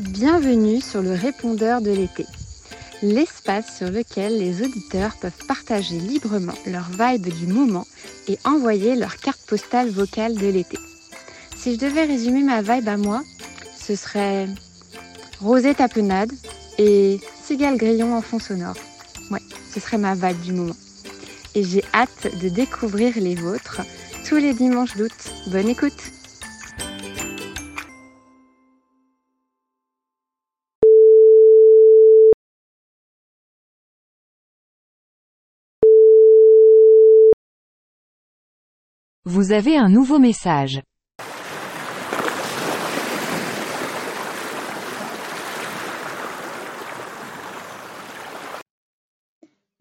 Bienvenue sur le répondeur de l'été, l'espace sur lequel les auditeurs peuvent partager librement leur vibe du moment et envoyer leur carte postale vocale de l'été. Si je devais résumer ma vibe à moi, ce serait rosée tapenade et cigale grillon en fond sonore. Ouais, ce serait ma vibe du moment. Et j'ai hâte de découvrir les vôtres tous les dimanches d'août. Bonne écoute Vous avez un nouveau message.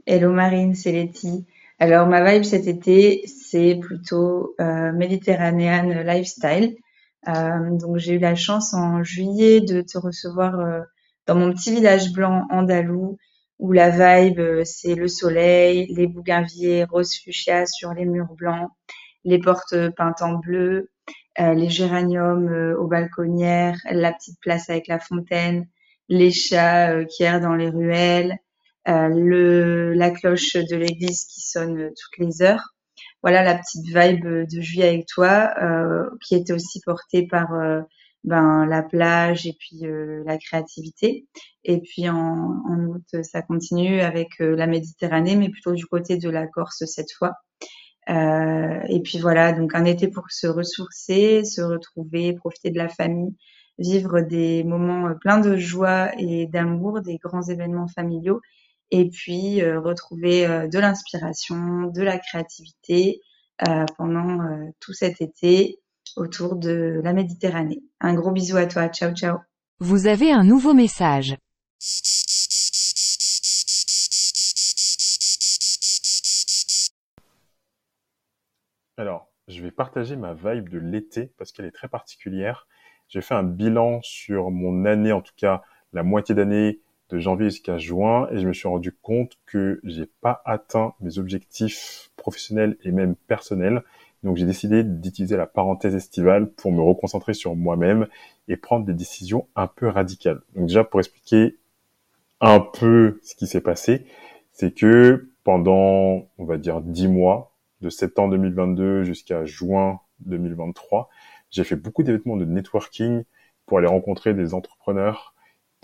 Hello Marine, c'est Letty. Alors ma vibe cet été, c'est plutôt euh, méditerranéenne lifestyle. Euh, donc j'ai eu la chance en juillet de te recevoir euh, dans mon petit village blanc andalou où la vibe c'est le soleil, les bougainviers rose fuchsia sur les murs blancs, les portes peintes en bleu, euh, les géraniums euh, aux balconnières, la petite place avec la fontaine, les chats euh, qui errent dans les ruelles, le, la cloche de l'église qui sonne toutes les heures. Voilà la petite vibe de juillet avec toi, qui était aussi portée par ben, la plage et puis la créativité. Et puis en, en, août, ça continue avec la Méditerranée, mais plutôt du côté de la Corse cette fois. Euh, et puis voilà, donc un été pour se ressourcer, se retrouver, profiter de la famille, vivre des moments euh, pleins de joie et d'amour, des grands événements familiaux, et puis euh, retrouver euh, de l'inspiration, de la créativité pendant tout cet été autour de la Méditerranée. Un gros bisou à toi, ciao ciao. Vous avez un nouveau message. Alors, je vais partager ma vibe de l'été parce qu'elle est très particulière. J'ai fait un bilan sur mon année, en tout cas la moitié d'année de janvier jusqu'à juin, et je me suis rendu compte que j'ai pas atteint mes objectifs professionnels et même personnels. Donc j'ai décidé d'utiliser la parenthèse estivale pour me reconcentrer sur moi-même et prendre des décisions un peu radicales. Donc déjà pour expliquer un peu ce qui s'est passé, c'est que pendant, on va dire, dix mois, de septembre 2022 jusqu'à juin 2023, j'ai fait beaucoup d'événements de networking pour aller rencontrer des entrepreneurs,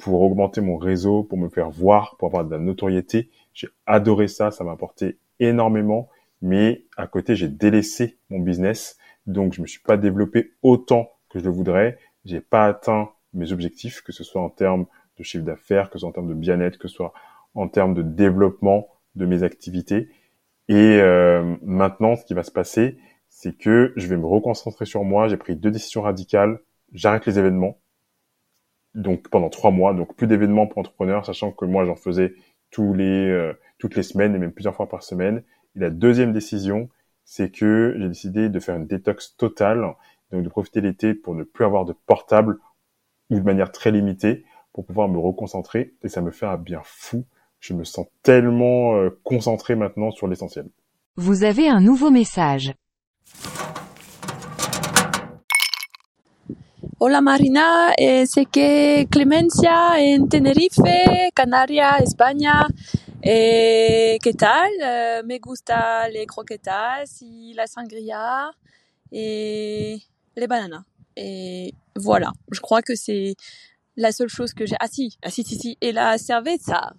pour augmenter mon réseau, pour me faire voir, pour avoir de la notoriété. J'ai adoré ça, ça m'a apporté énormément, mais à côté, j'ai délaissé mon business, donc je me suis pas développé autant que je le voudrais. J'ai pas atteint mes objectifs, que ce soit en termes de chiffre d'affaires, que ce soit en termes de bien-être, que ce soit en termes de développement de mes activités. Et euh, maintenant, ce qui va se passer, c'est que je vais me reconcentrer sur moi. J'ai pris deux décisions radicales. J'arrête les événements. Donc pendant trois mois, donc plus d'événements pour entrepreneurs, sachant que moi j'en faisais tous les euh, toutes les semaines et même plusieurs fois par semaine. Et la deuxième décision, c'est que j'ai décidé de faire une détox totale, donc de profiter l'été pour ne plus avoir de portable ou de manière très limitée pour pouvoir me reconcentrer. Et ça me fait un bien fou je me sens tellement euh, concentré maintenant sur l'essentiel. Vous avez un nouveau message. Hola Marina, eh, sé que Clemencia en Tenerife, Canarias, España. Eh, ¿Qué tal? Eh, me gusta les croquetas y la sangria et les bananas. Et voilà, je crois que c'est la seule chose que j'ai. Ah si, ah si, si, si. Et la cerveza.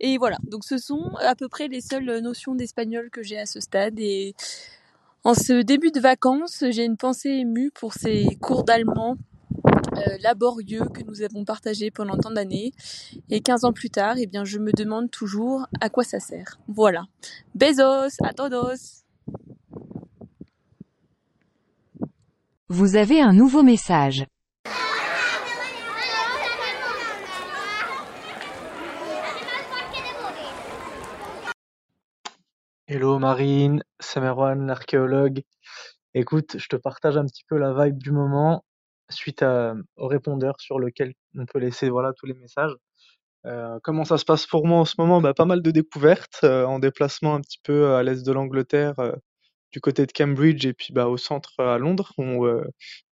Et voilà, donc ce sont à peu près les seules notions d'espagnol que j'ai à ce stade. Et en ce début de vacances, j'ai une pensée émue pour ces cours d'allemand euh, laborieux que nous avons partagés pendant tant d'années. Et 15 ans plus tard, eh bien, je me demande toujours à quoi ça sert. Voilà. Besos, a todos. Vous avez un nouveau message. Hello Marine, c'est Merwan, l'archéologue. Écoute, je te partage un petit peu la vibe du moment suite au répondeur sur lequel on peut laisser voilà tous les messages. Euh, comment ça se passe pour moi en ce moment? Bah, Pas mal de découvertes euh, en déplacement un petit peu à l'est de l'Angleterre. Euh, du côté de Cambridge et puis bah, au centre à Londres. On,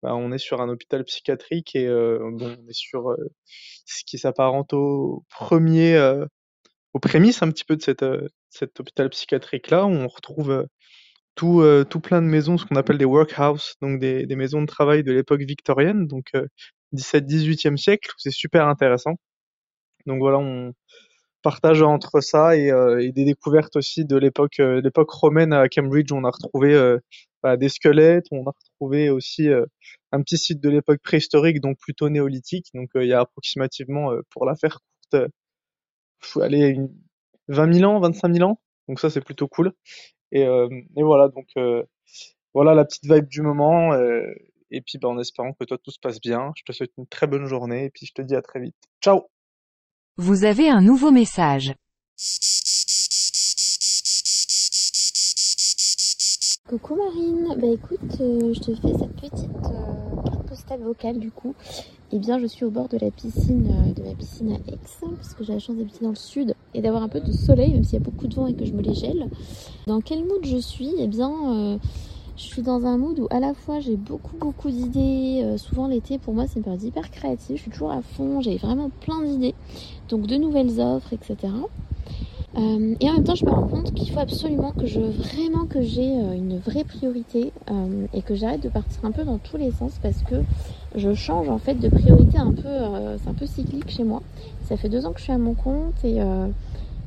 bah, on est sur un hôpital psychiatrique et bon, on est sur ce qui s'apparente au premier, aux prémices un petit peu de cette, cet hôpital psychiatrique là. Où on retrouve tout, tout plein de maisons, ce qu'on appelle des workhouses, donc des, des maisons de travail de l'époque victorienne, donc 17-18e siècle. C'est super intéressant. Donc voilà, on partage entre ça et, euh, des découvertes aussi de l'époque euh, romaine à Cambridge. On a retrouvé euh, bah, des squelettes, on a retrouvé aussi un petit site de l'époque préhistorique, donc plutôt néolithique. Donc il y a approximativement, pour la faire courte, faut aller une 20 000 ans, 25 000 ans. Donc ça c'est plutôt cool. Et, et voilà donc voilà la petite vibe du moment. et puis bah, en espérant que toi tout se passe bien. Je te souhaite une très bonne journée et puis je te dis à très vite. Ciao vous avez un nouveau message. Coucou Marine, bah écoute, euh, je te fais cette petite euh, carte postale vocale du coup. Eh bien, je suis au bord de la piscine, euh, de ma piscine à Aix, parce que j'ai la chance d'habiter dans le sud et d'avoir un peu de soleil, même s'il y a beaucoup de vent et que je me les gèle. Dans quel mood je suis? Eh bien, je suis dans un mood où à la fois j'ai beaucoup beaucoup d'idées. Euh, souvent l'été pour moi c'est une période hyper créative. Je suis toujours à fond, j'ai vraiment plein d'idées. Donc de nouvelles offres, etc. Euh, et en même temps je me rends compte qu'il faut absolument que je vraiment que j'ai euh, une vraie priorité et que j'arrête de partir un peu dans tous les sens parce que je change en fait de priorité un peu. c'est un peu cyclique chez moi. Ça fait deux ans que je suis à mon compte et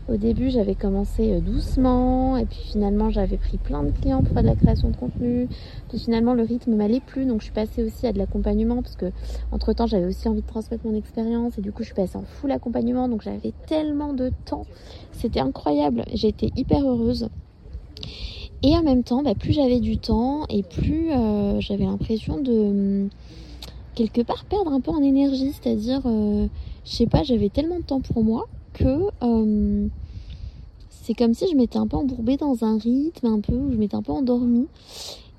au début, j'avais commencé euh, doucement, et puis finalement, j'avais pris plein de clients pour faire de la création de contenu. Puis finalement, le rythme m'allait plus, donc je suis passée aussi à de l'accompagnement, parce que entre temps, j'avais aussi envie de transmettre mon expérience, et du coup, je suis passée en full accompagnement, donc j'avais tellement de temps. C'était incroyable. J'étais hyper heureuse. Et en même temps, bah, plus j'avais du temps, et plus euh, j'avais l'impression de quelque part perdre un peu en énergie, c'est-à-dire, euh, je sais pas, j'avais tellement de temps pour moi que euh, c'est comme si je m'étais un peu embourbée dans un rythme, un peu, où je m'étais un peu endormie.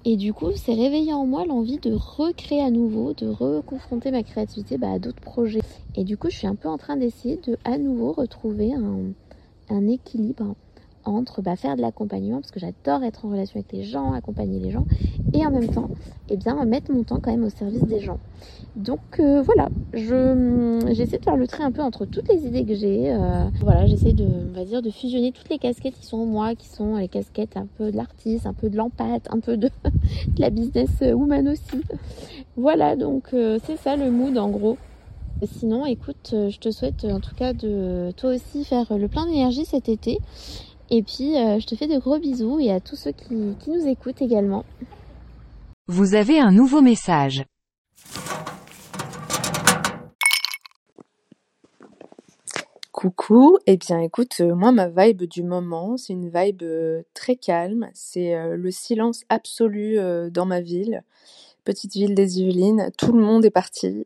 Et du coup, c'est réveillé en moi l'envie de recréer à nouveau, de reconfronter ma créativité bah, à d'autres projets. Et du coup, je suis un peu en train d'essayer de à nouveau retrouver un, un équilibre entre bah, faire de l'accompagnement, parce que j'adore être en relation avec les gens, accompagner les gens, et en même temps, eh bien, mettre mon temps quand même au service des gens. Donc euh, voilà, je j'essaie de faire le trait un peu entre toutes les idées que j'ai. Euh, voilà, j'essaie de, on va dire, de fusionner toutes les casquettes qui sont en moi, qui sont les casquettes un peu de l'artiste, un peu de l'empathe, un peu de, de, la business woman aussi. Voilà, donc euh, c'est ça le mood en gros. Sinon, écoute, je te souhaite en tout cas de toi aussi faire le plein d'énergie cet été et puis, euh, je te fais de gros bisous et à tous ceux qui, qui nous écoutent également. Vous avez un nouveau message. Coucou, eh bien écoute, euh, moi ma vibe du moment, c'est une vibe euh, très calme, c'est le silence absolu dans ma ville, petite ville des Yvelines, tout le monde est parti,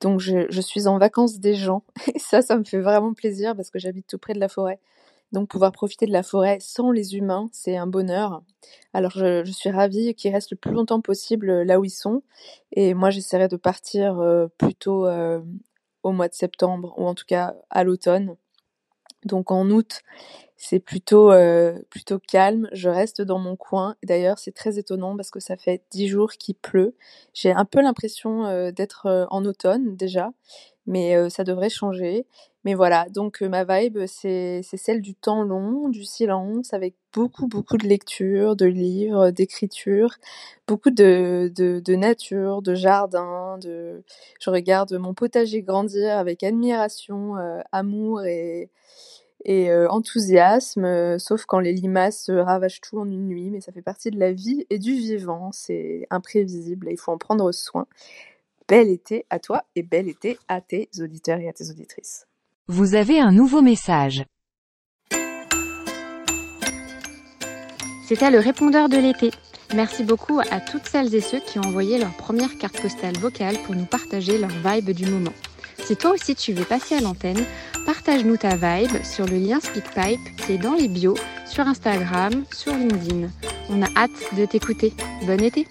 donc je, je, suis en vacances des gens, et ça, ça me fait vraiment plaisir parce que j'habite tout près de la forêt, donc pouvoir profiter de la forêt sans les humains, c'est un bonheur. Alors je, suis ravie qu'ils restent le plus longtemps possible euh, là où ils sont. Et moi j'essaierai de partir euh, plutôt euh, au mois de septembre ou en tout cas à l'automne. Donc en août, c'est plutôt plutôt calme. Je reste dans mon coin. D'ailleurs, c'est très étonnant parce que ça fait dix jours qu'il pleut. J'ai un peu l'impression d'être en automne déjà, mais ça devrait changer. Mais voilà, donc ma vibe, c'est celle du temps long, du silence, avec beaucoup, beaucoup de lectures, de livres, d'écriture, beaucoup de, de, de, nature, de jardin, de... Je regarde mon potager grandir avec admiration, amour et, et enthousiasme, sauf quand les limaces ravagent tout en une nuit, mais ça fait partie de la vie et du vivant, c'est imprévisible et il faut en prendre soin. Bel été à toi et bel été à tes auditeurs et à tes auditrices. Vous avez un nouveau message. C'était le répondeur de l'été. Merci beaucoup à toutes celles et ceux qui ont envoyé leur première carte postale vocale pour nous partager leur vibe du moment. Si toi aussi tu veux passer à l'antenne, partage-nous ta vibe sur le lien SpeakPipe qui est dans les bios, sur Instagram, sur LinkedIn. On a hâte de t'écouter. Bon été